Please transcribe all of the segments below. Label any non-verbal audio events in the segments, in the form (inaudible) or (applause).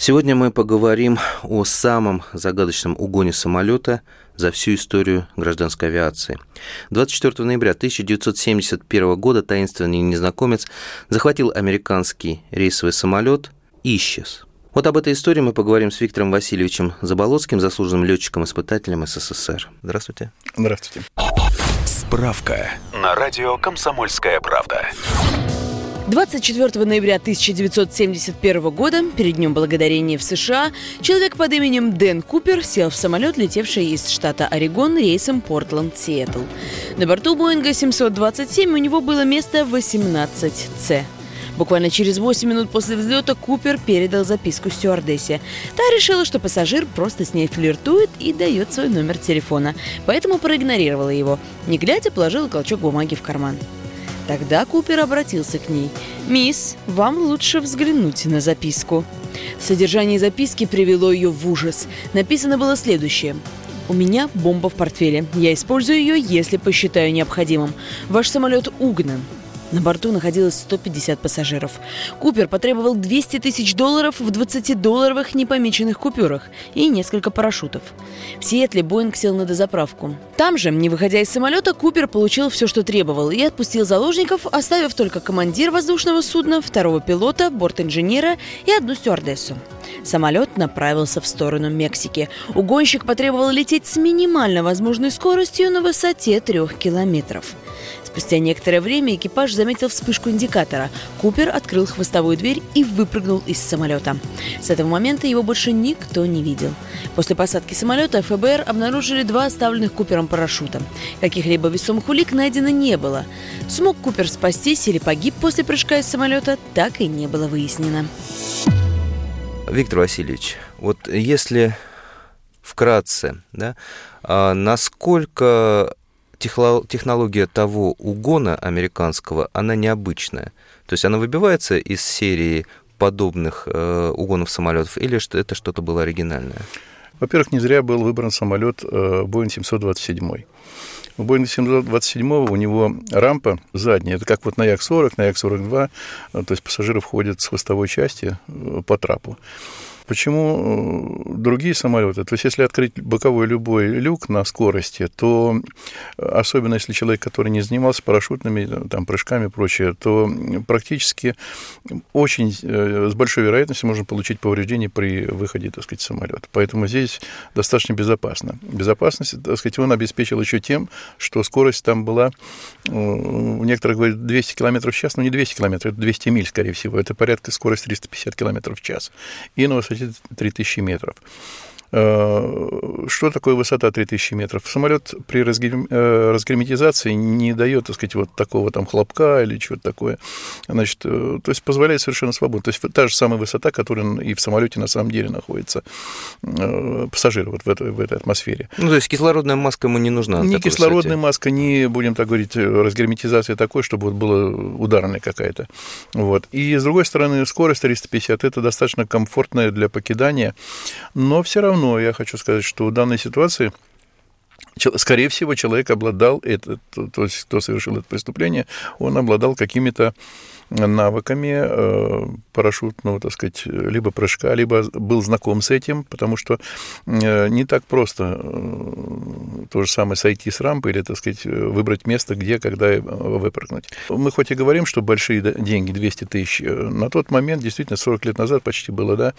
Сегодня мы поговорим о самом загадочном угоне самолета за всю историю гражданской авиации. 24 ноября 1971 года таинственный незнакомец захватил американский рейсовый самолет и исчез. Вот об этой истории мы поговорим с Виктором Васильевичем Заболоцким, заслуженным летчиком-испытателем СССР. Здравствуйте. Здравствуйте. Справка на радио «Комсомольская правда». 24 ноября 1971 года, перед Днем Благодарения в США, человек под именем Дэн Купер сел в самолет, летевший из штата Орегон рейсом Портленд-Сиэтл. На борту Боинга 727 у него было место 18C. Буквально через 8 минут после взлета Купер передал записку стюардессе. Та решила, что пассажир просто с ней флиртует и дает свой номер телефона, поэтому проигнорировала его. Не глядя, положила клочок бумаги в карман. Тогда Купер обратился к ней. «Мисс, вам лучше взглянуть на записку». Содержание записки привело ее в ужас. Написано было следующее. У меня бомба в портфеле. Я использую ее, если посчитаю необходимым. Ваш самолет угнан. На борту находилось 150 пассажиров. Купер потребовал 200 тысяч долларов в 20-долларовых непомеченных купюрах и несколько парашютов. В Сиэтле Боинг сел на дозаправку. Там же, не выходя из самолета, Купер получил все, что требовал, и отпустил заложников, оставив только командир воздушного судна, второго пилота, борт-инженера и одну стюардессу. Самолет направился в сторону Мексики. Угонщик потребовал лететь с минимально возможной скоростью на высоте трех километров. Спустя некоторое время экипаж заметил вспышку индикатора. Купер открыл хвостовую дверь и выпрыгнул из самолета. С этого момента его больше никто не видел. После посадки самолета ФБР обнаружили два оставленных Купером парашюта. Каких-либо весомых улик найдено не было. Смог Купер спастись или погиб после прыжка из самолета, так и не было выяснено. Виктор Васильевич, вот если вкратце, да, а насколько технология того угона американского, она необычная. То есть она выбивается из серии подобных э, угонов самолетов, или что это что-то было оригинальное? Во-первых, не зря был выбран самолет э, Boeing 727. У Boeing 727 у него рампа задняя, это как вот на Як-40, на Як-42, э, то есть пассажиры входят с хвостовой части э, по трапу. Почему э, другие самолеты? То есть, если открыть боковой любой люк на скорости, то, э, особенно если человек, который не занимался парашютными там, прыжками и прочее, то практически очень э, с большой вероятностью можно получить повреждение при выходе, так сказать, самолета. Поэтому здесь достаточно безопасно. Безопасность, так сказать, он обеспечил еще тем, что скорость там была, у некоторых говорят 200 км в час, но не 200 км, это 200 миль, скорее всего, это порядка скорости 350 км в час. И на высоте 3000 метров. Э, что такое высота 3000 метров? Самолет при э, разгерметизации не дает, так сказать, вот такого там хлопка или чего-то такое. Значит, э, то есть позволяет совершенно свободно. То есть та же самая высота, которая и в самолете на самом деле находится пассажир вот в этой, в этой атмосфере. Ну, то есть кислородная маска ему не нужна? Ни кислородная высоте. маска, ни, будем так говорить, разгерметизация такой, чтобы вот была ударная какая-то. Вот. И, с другой стороны, скорость 350 – это достаточно комфортная для покидания, но все равно равно я хочу сказать, что в данной ситуации скорее всего, человек обладал, это, то есть кто совершил это преступление, он обладал какими-то навыками э, парашютного, так сказать, либо прыжка, либо был знаком с этим, потому что э, не так просто э, то же самое сойти с рампы или, так сказать, выбрать место, где, когда выпрыгнуть. Мы хоть и говорим, что большие деньги, 200 тысяч, на тот момент, действительно, 40 лет назад почти было, да?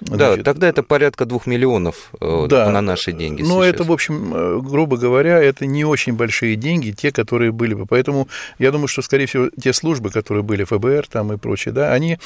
Да, Значит, тогда это порядка двух миллионов да, на наши деньги. Но сейчас. это, в общем, грубо говоря, это не очень большие деньги, те, которые были бы. Поэтому я думаю, что, скорее всего, те службы, которые были ФБР там и прочее, да, они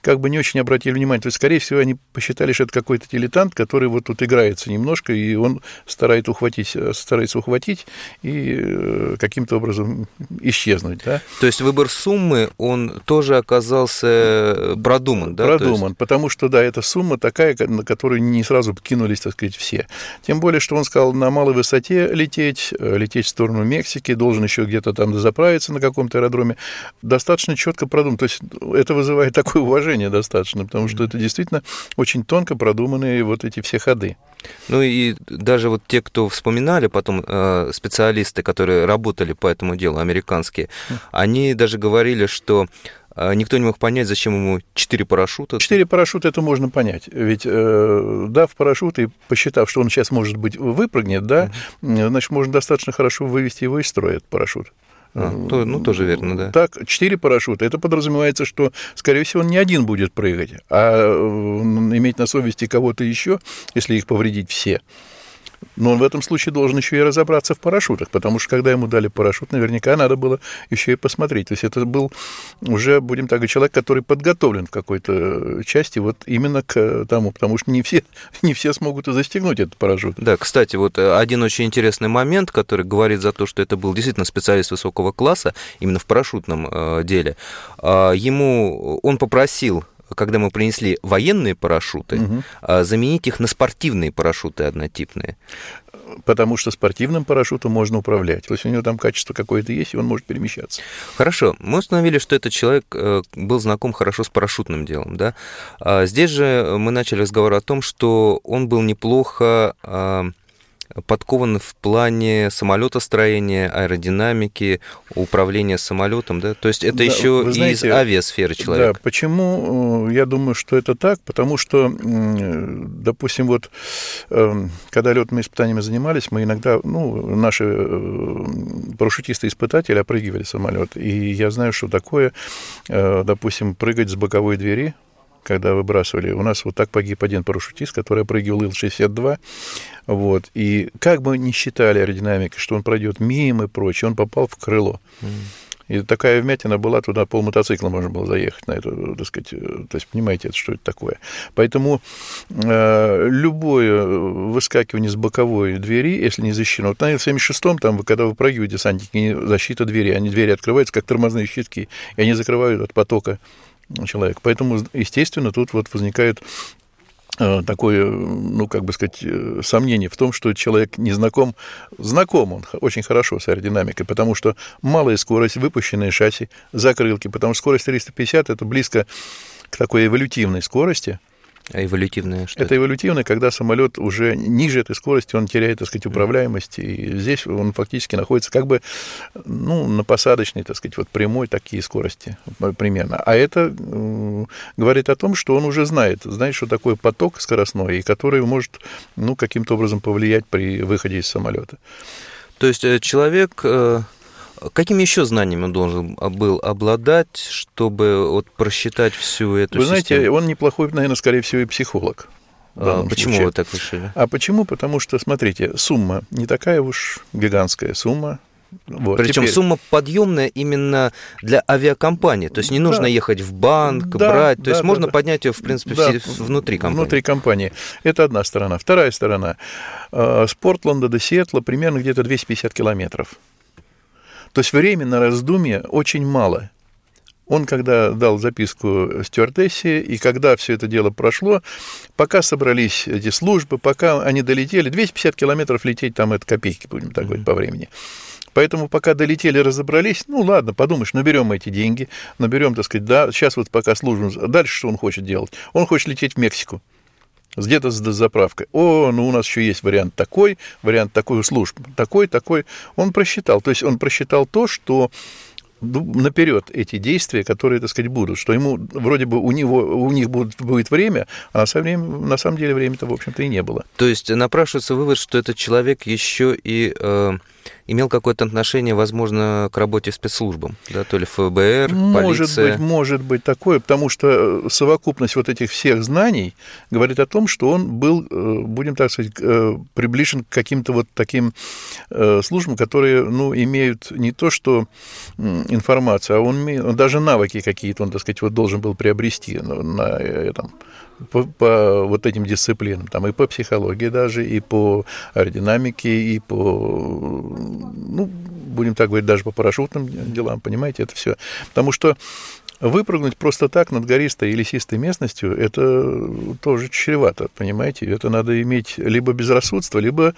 как бы не очень обратили внимание. То есть, скорее всего, они посчитали, что это какой-то дилетант, который вот тут играется немножко, и он старается ухватить старается ухватить и э, каким-то образом исчезнуть. Да? То есть выбор суммы, он тоже оказался продуман, да? Продуман, есть... потому что, да, эта сумма такая, на которую не сразу кинулись, так сказать, все. Тем более, что он сказал на малой высоте лететь, э, лететь в сторону Мексики, должен еще где-то там заправиться на каком-то аэродроме. Достаточно четко продуман. То есть это вызывает (laughs) такое уважение достаточно, потому что это действительно очень тонко продуманные вот эти все ходы. Ну и даже вот те, кто вспоминали потом, э, специалисты, которые работали по этому делу, американские, они даже говорили, что э, никто не мог понять, зачем ему четыре парашюта. Четыре парашюта это можно понять. Ведь э, дав парашют и посчитав, что он сейчас, может быть, выпрыгнет, да, uh-huh. значит, можно достаточно хорошо вывести его из строя, этот парашют. А, то, ну, тоже верно, да. Так, четыре парашюта. Это подразумевается, что, скорее всего, он не один будет прыгать, а иметь на совести кого-то еще, если их повредить все. Но он в этом случае должен еще и разобраться в парашютах, потому что когда ему дали парашют, наверняка надо было еще и посмотреть. То есть это был уже, будем так говорить, человек, который подготовлен в какой-то части вот именно к тому, потому что не все, (laughs) не все смогут и застегнуть этот парашют. Да, кстати, вот э, один очень интересный момент, который говорит за то, что это был действительно специалист высокого класса, именно в парашютном э, деле. А, ему он попросил когда мы принесли военные парашюты, угу. заменить их на спортивные парашюты однотипные. Потому что спортивным парашютом можно управлять. То есть у него там качество какое-то есть, и он может перемещаться. Хорошо. Мы установили, что этот человек э, был знаком хорошо с парашютным делом. Да? А здесь же мы начали разговор о том, что он был неплохо а, подкован в плане самолетостроения, аэродинамики, управления самолетом, да? То есть это да, еще знаете, из авиасферы человека. Да, почему э, я думаю, что это так? Потому что, допустим, вот эм, когда летными испытаниями занимались, мы иногда, ну, наши э, парашютисты-испытатели опрыгивали самолет, и я знаю, что такое, э, допустим, прыгать с боковой двери, когда выбрасывали. У нас вот так погиб один парашютист, который опрыгивал Ил-62. Вот. И как бы ни считали аэродинамикой, что он пройдет мимо и прочее, он попал в крыло. И такая вмятина была, туда пол мотоцикла можно было заехать на это, так сказать, э, то есть понимаете, это, что это такое. Поэтому э, любое выскакивание с боковой двери, если не защищено, вот на Ил-76, там, когда вы прыгиваете, десантники, защита двери, они двери открываются, как тормозные щитки, и они закрывают от потока человек. Поэтому, естественно, тут вот возникает э, такое, ну, как бы сказать, э, сомнение в том, что человек не знаком, знаком он очень хорошо с аэродинамикой, потому что малая скорость, выпущенные шасси, закрылки, потому что скорость 350 – это близко к такой эволютивной скорости – а эволютивное что? Это эволютивное, когда самолет уже ниже этой скорости, он теряет, так сказать, управляемость, и здесь он фактически находится как бы ну, на посадочной, так сказать, вот прямой такие скорости примерно. А это говорит о том, что он уже знает, знает, что такое поток скоростной, и который может ну, каким-то образом повлиять при выходе из самолета. То есть э, человек э, Какими еще знаниями он должен был обладать, чтобы вот просчитать всю эту Вы знаете, систему? он неплохой, наверное, скорее всего, и психолог. А, почему случае. вы так решили? А почему? Потому что, смотрите, сумма не такая уж гигантская сумма. Вот, Причем теперь... сумма подъемная именно для авиакомпании. То есть не нужно да. ехать в банк, да, брать. То да, есть да, можно да. поднять ее, в принципе, да, внутри компании. Внутри компании. Это одна сторона. Вторая сторона. Э, с Портленда до Сиэтла примерно где-то 250 километров. То есть времени на раздумье очень мало. Он, когда дал записку стюардессе, и когда все это дело прошло, пока собрались эти службы, пока они долетели, 250 километров лететь, там это копейки, будем так говорить, по времени. Поэтому пока долетели, разобрались, ну ладно, подумаешь, наберем эти деньги, наберем, так сказать, да, сейчас вот пока служим, дальше что он хочет делать? Он хочет лететь в Мексику где-то с заправкой. О, ну у нас еще есть вариант такой, вариант такой служб, такой, такой. Он просчитал. То есть он просчитал то, что наперед эти действия, которые, так сказать, будут, что ему вроде бы у него у них будет, будет время, а на самом, деле, на самом деле времени-то, в общем-то, и не было. То есть напрашивается вывод, что этот человек еще и э, имел какое-то отношение, возможно, к работе спецслужбам, да, то ли ФБР, может полиция. Быть, может быть такое, потому что э, совокупность вот этих всех знаний говорит о том, что он был, э, будем так сказать, э, приближен к каким-то вот таким службам, которые, ну, имеют не то что информацию, а он, он даже навыки какие-то, он, так сказать, вот должен был приобрести на этом по, по вот этим дисциплинам, там и по психологии даже, и по аэродинамике, и по, ну, будем так говорить, даже по парашютным делам, понимаете, это все. Потому что Выпрыгнуть просто так над гористой и лесистой местностью, это тоже чревато, понимаете? Это надо иметь либо безрассудство, либо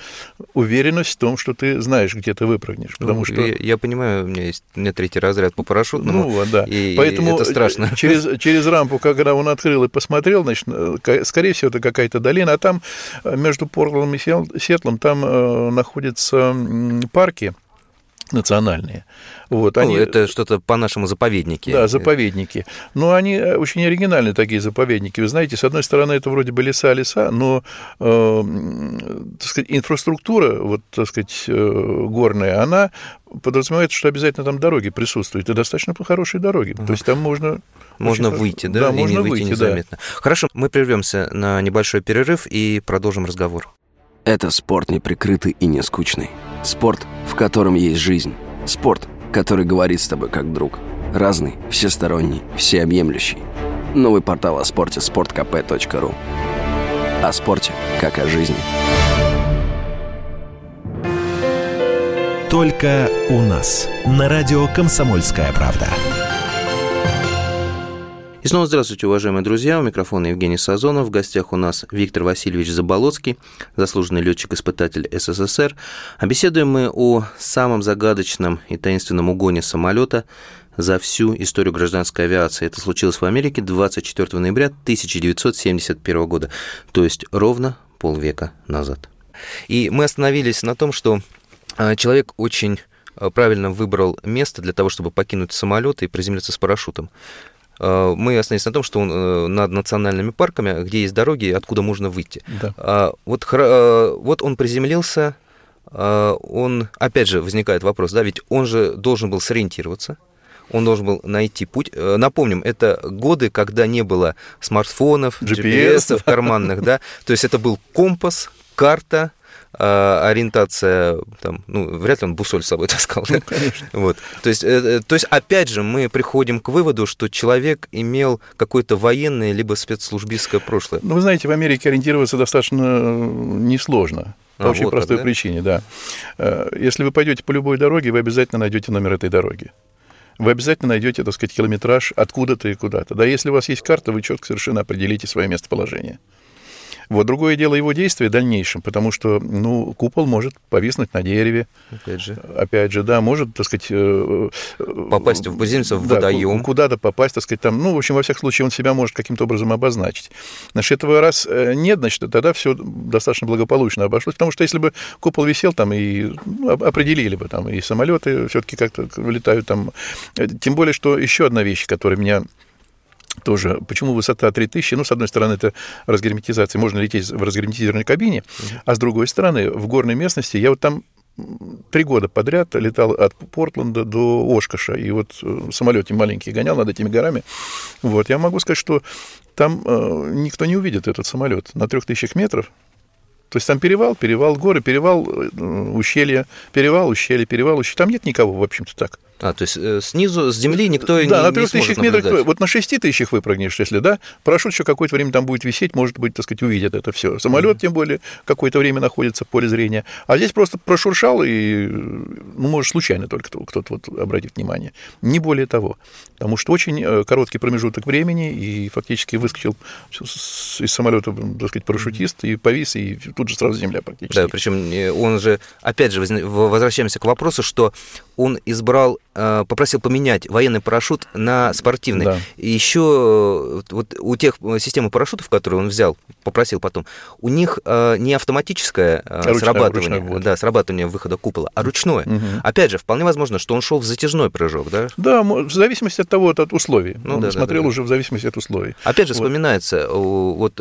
уверенность в том, что ты знаешь, где ты выпрыгнешь. Потому ну, что... я, я понимаю, у меня есть у меня третий разряд по парашютному, ну, вот, да. и, Поэтому это страшно. (laughs) Через, через рампу, когда он открыл и посмотрел, значит, скорее всего, это какая-то долина, а там э, между Портлом и Сетлом там э, находятся парки, национальные. Вот, ну, они... Это что-то по-нашему заповедники. Да, заповедники. Но они э, очень оригинальные такие заповедники. Вы знаете, с одной стороны, это вроде бы леса-леса, но э, так сказать, инфраструктура, вот, так сказать, э, горная, она подразумевает, что обязательно там дороги присутствуют, и достаточно хорошие дороги. Ага. То есть там можно... Можно очень выйти, да? Да, и можно не выйти выйти, незаметно. Да. Хорошо, мы прервемся на небольшой перерыв и продолжим разговор. Это спорт неприкрытый и не скучный. Спорт, в котором есть жизнь. Спорт, который говорит с тобой как друг. Разный, всесторонний, всеобъемлющий. Новый портал о спорте – sportkp.ru О спорте, как о жизни. Только у нас. На радио «Комсомольская правда». И снова здравствуйте, уважаемые друзья. У микрофона Евгений Сазонов. В гостях у нас Виктор Васильевич Заболоцкий, заслуженный летчик-испытатель СССР. А беседуем мы о самом загадочном и таинственном угоне самолета за всю историю гражданской авиации. Это случилось в Америке 24 ноября 1971 года, то есть ровно полвека назад. И мы остановились на том, что а, человек очень а, правильно выбрал место для того, чтобы покинуть самолет и приземлиться с парашютом. Э, мы остановились на том, что он э, над национальными парками, где есть дороги, откуда можно выйти. Да. А, вот, э, вот он приземлился, он, опять же, возникает вопрос, да, ведь он же должен был сориентироваться, он должен был найти путь. Напомним, это годы, когда не было смартфонов, GPS, GPS карманных, да, то есть это был компас, карта, а, ориентация, там, ну, вряд ли он бусоль с собой (laughs) таскал. Ну, конечно. Вот. То, есть, э, то есть, опять же, мы приходим к выводу, что человек имел какое-то военное либо спецслужбистское прошлое. Ну, вы знаете, в Америке ориентироваться достаточно э, несложно. По а, очень вот простой так, да? причине, да. Э, если вы пойдете по любой дороге, вы обязательно найдете номер этой дороги вы обязательно найдете, так сказать, километраж откуда-то и куда-то. Да, если у вас есть карта, вы четко совершенно определите свое местоположение. Вот другое дело его действия в дальнейшем, потому что, ну, купол может повиснуть на дереве. Опять же. Опять же, да, может, так сказать... Э, попасть в позицию в да, водоем. Куда-то попасть, так сказать, там, ну, в общем, во всяком случае, он себя может каким-то образом обозначить. Значит, этого раз э, нет, значит, тогда все достаточно благополучно обошлось, потому что если бы купол висел там и ну, определили бы там, и самолеты все-таки как-то летают там. Э, тем более, что еще одна вещь, которая меня тоже. Почему высота 3000? Ну, с одной стороны, это разгерметизация, можно лететь в разгерметизированной кабине, а с другой стороны, в горной местности, я вот там три года подряд летал от Портленда до Ошкаша, и вот э, самолете маленький гонял над этими горами. Вот, я могу сказать, что там э, никто не увидит этот самолет на трех тысячах метров, то есть там перевал, перевал, горы, перевал, э, ущелье, перевал, ущелье, перевал, ущелье. Там нет никого, в общем-то, так. А, то есть э, снизу, с земли никто да, не Да, на 3000 метрах, вот на 6 тысячах выпрыгнешь, если, да, парашют еще какое-то время там будет висеть, может быть, так сказать, увидят это все. Самолет, mm-hmm. тем более, какое-то время находится в поле зрения. А здесь просто прошуршал, и, ну, может, случайно только кто-то вот обратит внимание. Не более того. Потому что очень э, короткий промежуток времени, и фактически выскочил из самолета, так сказать, парашютист, и повис, и тут же сразу земля практически. Да, причем э, он же, опять же, возвращаемся к вопросу, что он избрал попросил поменять военный парашют на спортивный. Да. И еще э, вот у тех э, системы парашютов, которые он взял, попросил потом, у них не автоматическое ручное, срабатывание, ручное да, срабатывание выхода купола, а ручное. Угу. Опять же, вполне возможно, что он шел в затяжной прыжок, да? Да, в зависимости от того, от условий. Ну, он да, смотрел да, да. уже в зависимости от условий. Опять же, вот. вспоминается, вот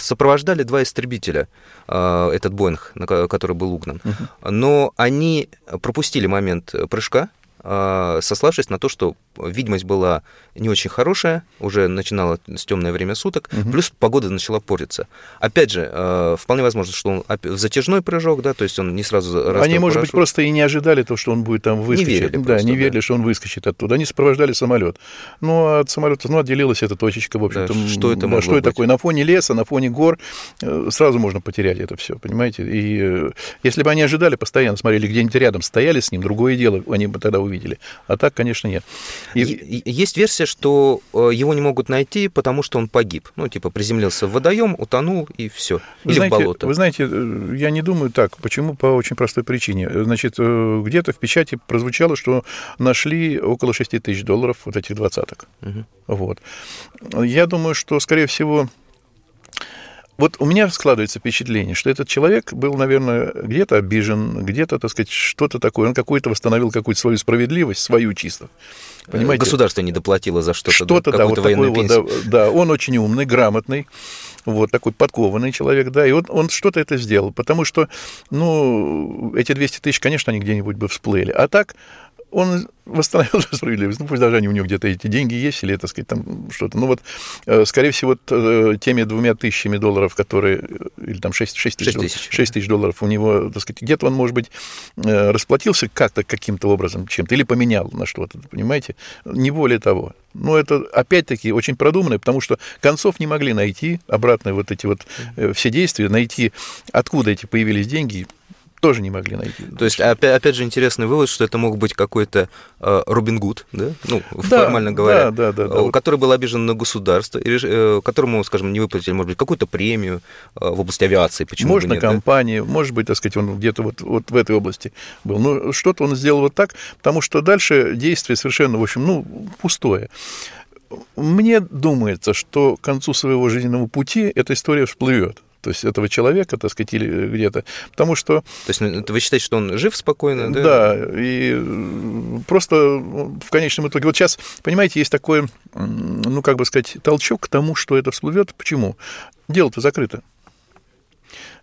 сопровождали два истребителя этот Боинг, который был угнан, угу. но они пропустили момент прыжка, сославшись на то, что видимость была не очень хорошая, уже начинало с темное время суток, угу. плюс погода начала портиться. Опять же, а, вполне возможно, что он в затяжной прыжок, да, то есть он не сразу Они, может парашют. быть, просто и не ожидали то, что он будет там выскочить. Не верили да, просто, не верили, да. что он выскочит оттуда. Они сопровождали самолет. Ну, а от самолета, ну, отделилась эта точечка, в общем-то. Да, что это да, Что быть? это такое? На фоне леса, на фоне гор э, сразу можно потерять это все, понимаете? И э, если бы они ожидали, постоянно смотрели, где-нибудь рядом стояли с ним, другое дело, они бы тогда увидели увидели. А так, конечно, нет. И... Есть версия, что э, его не могут найти, потому что он погиб. Ну, типа, приземлился в водоем, утонул, и все. Или знаете, в болото. Вы знаете, э, я не думаю так. Почему? По очень простой причине. Значит, э, где-то в печати прозвучало, что нашли около 6 тысяч долларов вот этих двадцаток. Угу. Вот. Я думаю, что, скорее всего, вот у меня складывается впечатление, что этот человек был, наверное, где-то обижен, где-то, так сказать, что-то такое. Он какой-то восстановил какую-то свою справедливость, свою чисто. Понимаете? Государство не доплатило за что-то. Что-то, да, вот такой вот, да, да, он очень умный, грамотный, вот такой подкованный человек, да, и он, он что-то это сделал, потому что, ну, эти 200 тысяч, конечно, они где-нибудь бы всплыли. А так он восстановил справедливость. Ну, пусть даже они у него где-то эти деньги есть, или, так сказать, там что-то. Ну, вот, э, скорее всего, э, теми двумя тысячами долларов, которые, э, или там 6, 6, тысяч, 6 тысяч, 6 тысяч долларов у него, так сказать, где-то он, может быть, расплатился как-то, каким-то образом, чем-то, или поменял на что-то, понимаете? Не более того. Но это, опять-таки, очень продуманно, потому что концов не могли найти, обратно вот эти вот все действия, найти, откуда эти появились деньги, тоже не могли найти. То есть, опять, опять же, интересный вывод, что это мог быть какой-то э, Робин Гуд, да? Ну, да, формально говоря, да, да, да, да. который был обижен на государство, и, э, которому, скажем, не выплатили, может быть, какую-то премию э, в области авиации. Почему Можно нет, компании, да? может быть, так сказать, он где-то вот, вот в этой области был. Но что-то он сделал вот так, потому что дальше действие совершенно, в общем, ну, пустое. Мне думается, что к концу своего жизненного пути эта история всплывет то есть этого человека, так сказать, или где-то. Потому что... То есть ну, вы считаете, что он жив спокойно, да? Да, и просто в конечном итоге... Вот сейчас, понимаете, есть такой, ну, как бы сказать, толчок к тому, что это всплывет. Почему? Дело-то закрыто.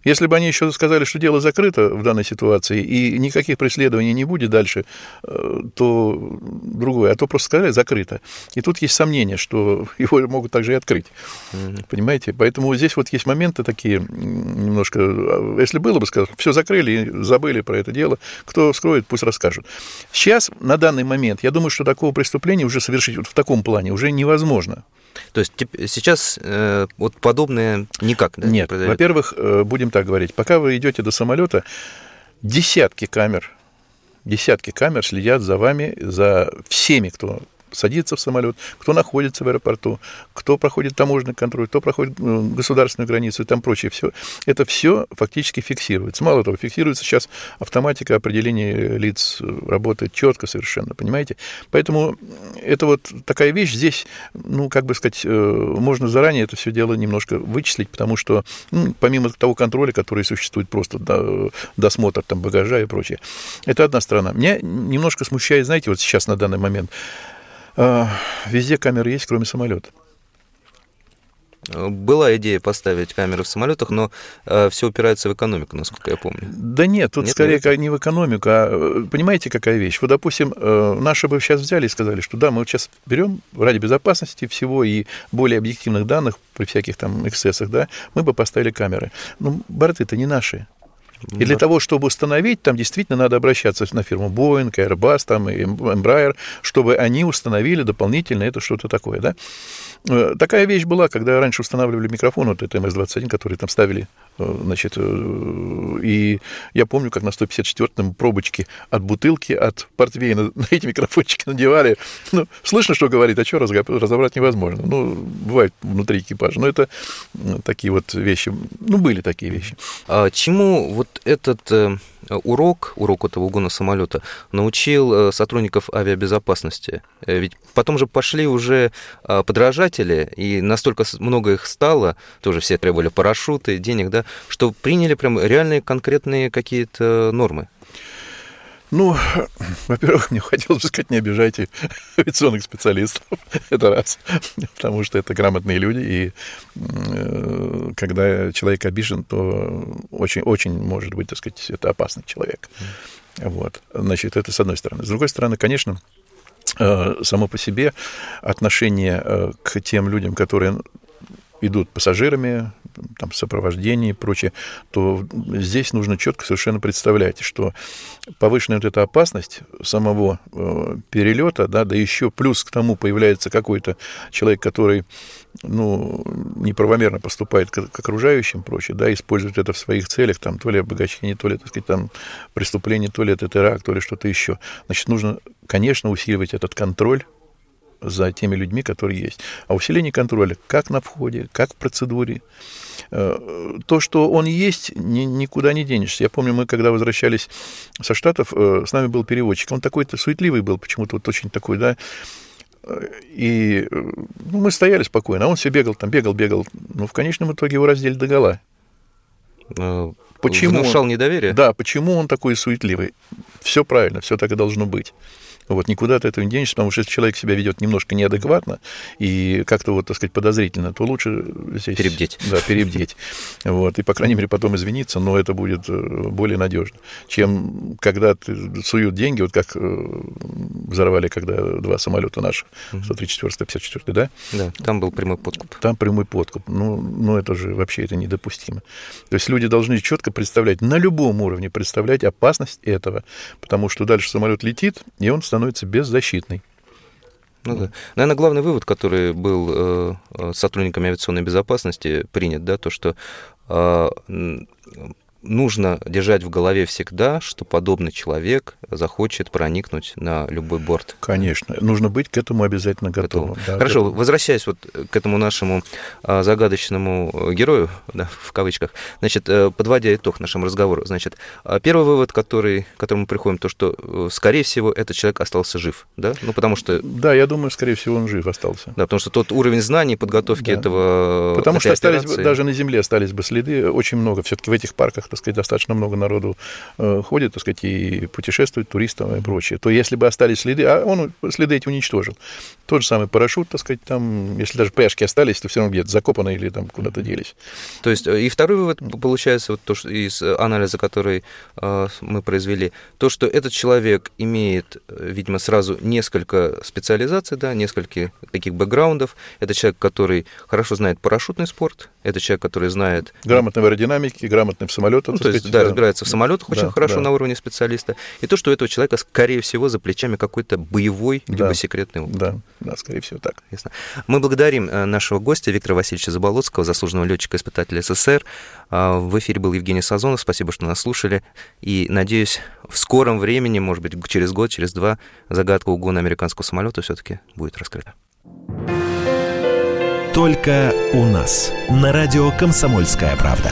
Если бы они еще сказали, что дело закрыто в данной ситуации и никаких преследований не будет дальше, э, то другое. А то просто сказали закрыто. И тут есть сомнение, что (laughs) его могут также и открыть. Mm-hmm. Понимаете? Поэтому здесь вот есть моменты такие немножко... А, если было бы сказано, все закрыли, забыли про это дело, кто вскроет, пусть расскажут. Сейчас, на данный момент, я думаю, что такого преступления уже совершить вот в таком плане уже невозможно. То есть сейчас э, вот подобное никак да, Нет. Не Во-первых, э, будем так говорить, пока вы идете до самолета, десятки камер, десятки камер следят за вами, за всеми, кто садится в самолет, кто находится в аэропорту, кто проходит таможенный контроль, кто проходит ну, государственную границу и там прочее. Все. Это все фактически фиксируется. Мало того, фиксируется сейчас автоматика определения лиц, работает четко совершенно, понимаете? Поэтому это вот такая вещь здесь, ну, как бы сказать, э, можно заранее это все дело немножко вычислить, потому что ну, помимо того контроля, который существует просто досмотр там багажа и прочее, это одна сторона. Меня немножко смущает, знаете, вот сейчас на данный момент, везде камеры есть, кроме самолета. Была идея поставить камеры в самолетах, но э, все упирается в экономику, насколько я помню. Да нет, тут нет, скорее нет? не в экономику, а э, понимаете, какая вещь? Вот, допустим, э, наши бы сейчас взяли и сказали, что да, мы вот сейчас берем ради безопасности всего и более объективных данных при всяких там эксцессах, да, мы бы поставили камеры. Но борты-то не наши. И для того, чтобы установить, там действительно надо обращаться на фирму Boeing, Airbus, там, и Embraer, чтобы они установили дополнительно это что-то такое, да. Э, такая вещь была, когда раньше устанавливали микрофон, вот это МС-21, который там ставили, э, значит, э, и я помню, как на 154-м пробочки от бутылки, от портвейна (laughs) на эти микрофончики надевали. Ну, слышно, что говорит, а что разобрать невозможно. Ну, бывает внутри экипажа. Но это такие вот вещи, ну, были такие вещи. А чему вот этот урок, урок этого угона самолета, научил сотрудников авиабезопасности? Ведь потом же пошли уже подражать работодатели, и настолько много их стало, тоже все требовали парашюты, денег, да, что приняли прям реальные конкретные какие-то нормы. Ну, (clears throat) во-первых, мне хотелось бы сказать, не обижайте (laughs) авиационных специалистов. (laughs) это раз. (laughs) Потому что это грамотные люди, и э, когда человек обижен, то очень-очень может быть, так сказать, это опасный человек. Вот. Значит, это с одной стороны. С другой стороны, конечно, э, само по себе отношение э, к тем людям, которые идут пассажирами, там, сопровождение и прочее, то здесь нужно четко совершенно представлять, что повышенная вот эта опасность самого э, перелета, да, да еще плюс к тому появляется какой-то человек, который ну, неправомерно поступает к, к окружающим, прочее, да, использует это в своих целях, там, то ли обогащение, то ли, так сказать, там, преступление, то ли это теракт, то ли что-то еще. Значит, нужно, конечно, усиливать этот контроль за теми людьми, которые есть. А усиление контроля как на входе, как в процедуре. Э, то, что он есть, ни, никуда не денешься. Я помню, мы когда возвращались со Штатов, э, с нами был переводчик. Он такой-то суетливый был, почему-то вот очень такой, да, и ну, мы стояли спокойно, а он все бегал, там бегал, бегал. Но в конечном итоге его раздели до гола. Э, почему? Внушал недоверие? Да, почему он такой суетливый? Все правильно, все так и должно быть. Вот никуда от этого не денешься, потому что если человек себя ведет немножко неадекватно и как-то вот, так сказать, подозрительно, то лучше здесь... Перебдеть. Да, перебдеть. Вот, и, по крайней мере, потом извиниться, но это будет э, более надежно, чем когда ты суют деньги, вот как э, взорвали, когда два самолета наших, 134 154 да? Да, там был прямой подкуп. Там прямой подкуп. Ну, ну, это же вообще это недопустимо. То есть люди должны четко представлять, на любом уровне представлять опасность этого, потому что дальше самолет летит, и он становится беззащитной. Ну, да. Наверное, главный вывод, который был э, э, сотрудниками авиационной безопасности принят, да, то, что э, нужно держать в голове всегда, что подобный человек захочет проникнуть на любой борт. Конечно, нужно быть к этому обязательно готовым. Да, Хорошо, готовым. возвращаясь вот к этому нашему а, загадочному герою, да, в кавычках, значит, э, подводя итог нашему разговору, значит, а, первый вывод, который, к которому мы приходим, то, что, э, скорее всего, этот человек остался жив, да? Ну, потому что... Да, я думаю, скорее всего, он жив остался. Да, потому что тот уровень знаний, подготовки да. этого... Потому что остались, операции... даже на Земле остались бы следы, очень много. Все-таки в этих парках так сказать, достаточно много народу э, ходит, так сказать, и путешествует, туристов и прочее, то если бы остались следы, а он следы эти уничтожил. Тот же самый парашют, так сказать, там, если даже пешки остались, то все равно где-то закопаны или там куда-то делись. То есть, э, и второй вывод получается, вот то, что из анализа, который э, мы произвели, то, что этот человек имеет, э, видимо, сразу несколько специализаций, да, несколько таких бэкграундов. Это человек, который хорошо знает парашютный спорт, это человек, который знает... Грамотный в аэродинамике, грамотный в самолетах. Ну, то есть, да, да, разбирается в самолетах очень да, хорошо да. на уровне специалиста. И то, что у этого человека, скорее всего, за плечами какой-то боевой, да. либо секретный опыт. Да, да, скорее всего так. Ясно. Мы благодарим э, нашего гостя Виктора Васильевича Заболоцкого, заслуженного летчика-испытателя СССР. А, в эфире был Евгений Сазонов. Спасибо, что нас слушали. И, надеюсь, в скором времени, может быть, через год, через два, загадка угона американского самолета все-таки будет раскрыта. Только у нас. На радио «Комсомольская правда».